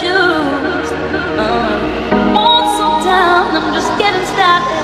choose. So down, I'm just getting started.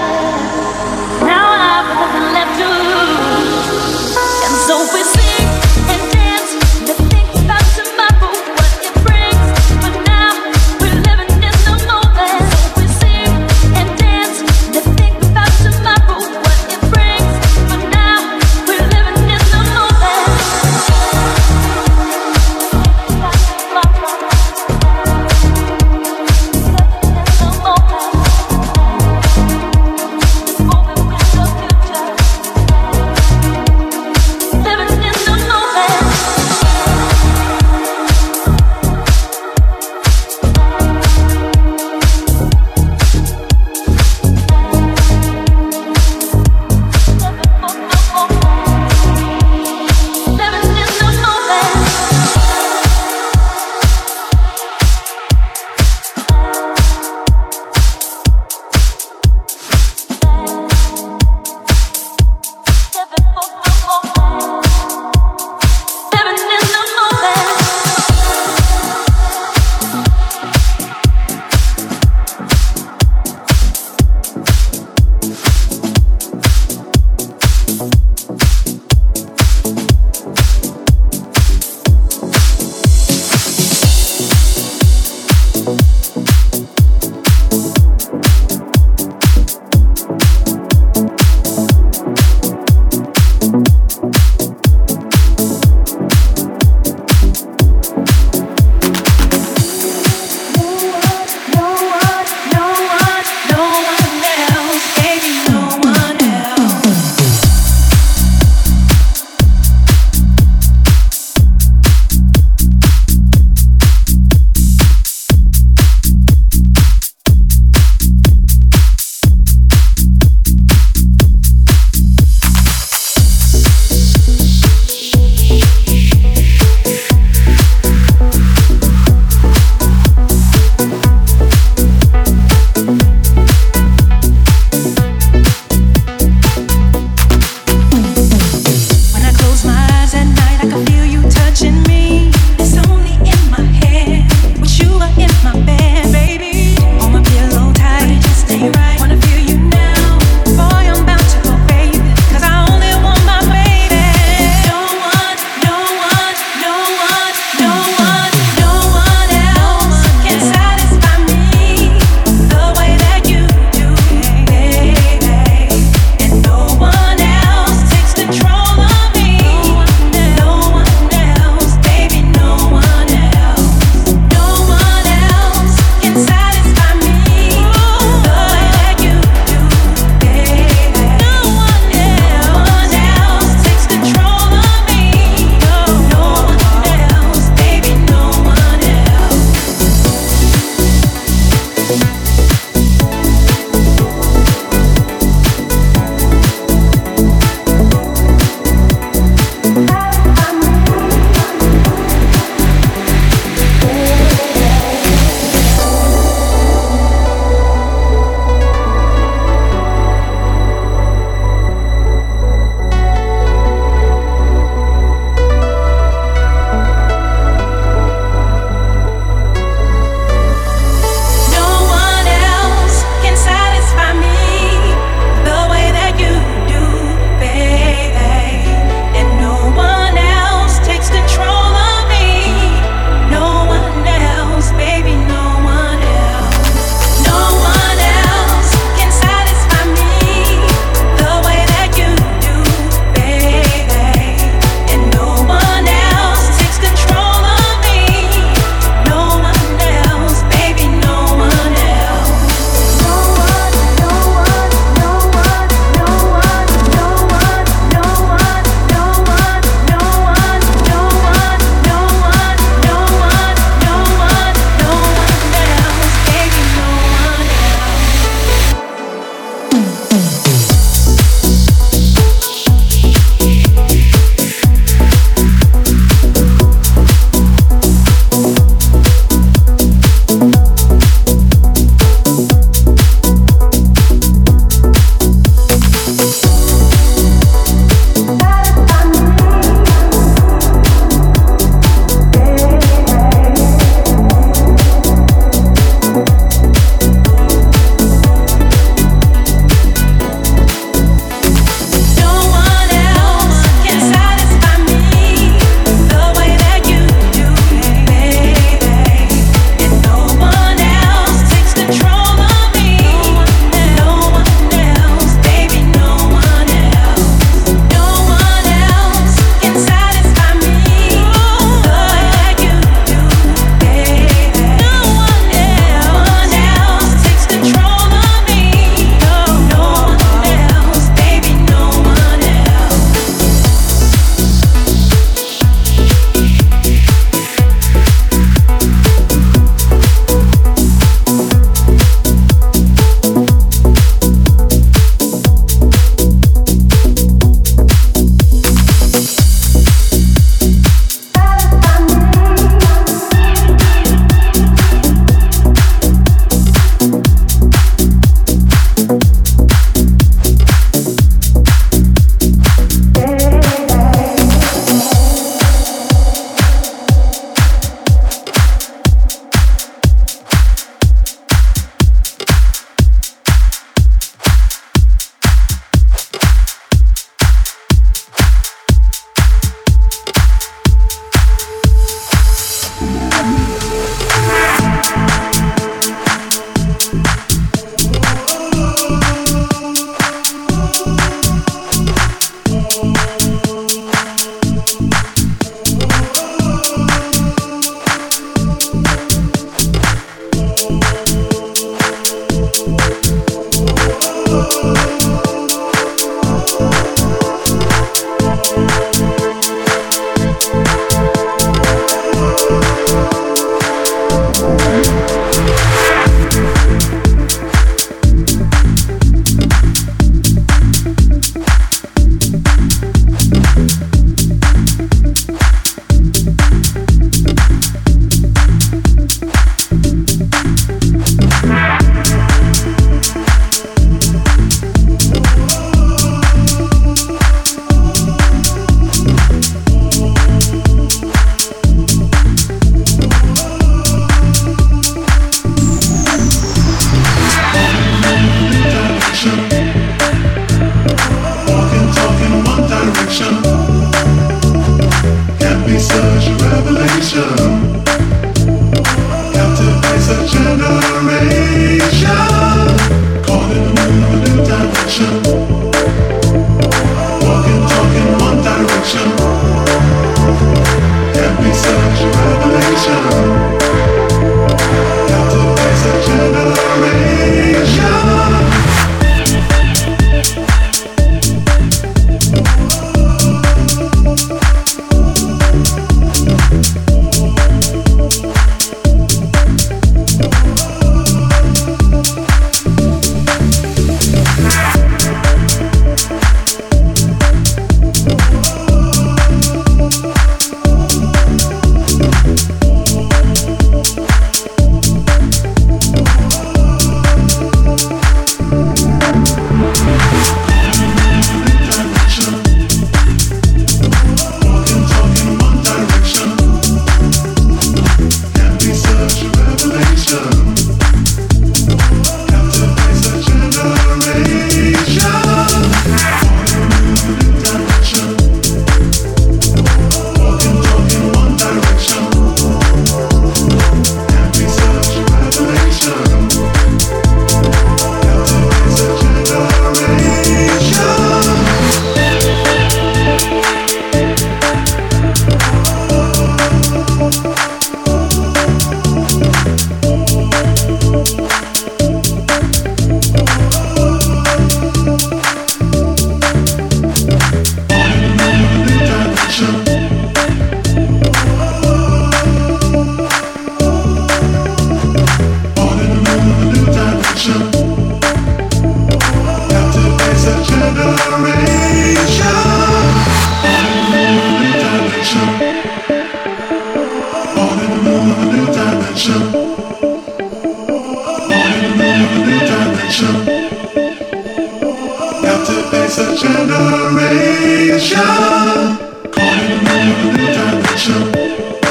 Revolution. Calling the new Revolution.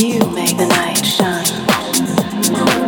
You make the night shine.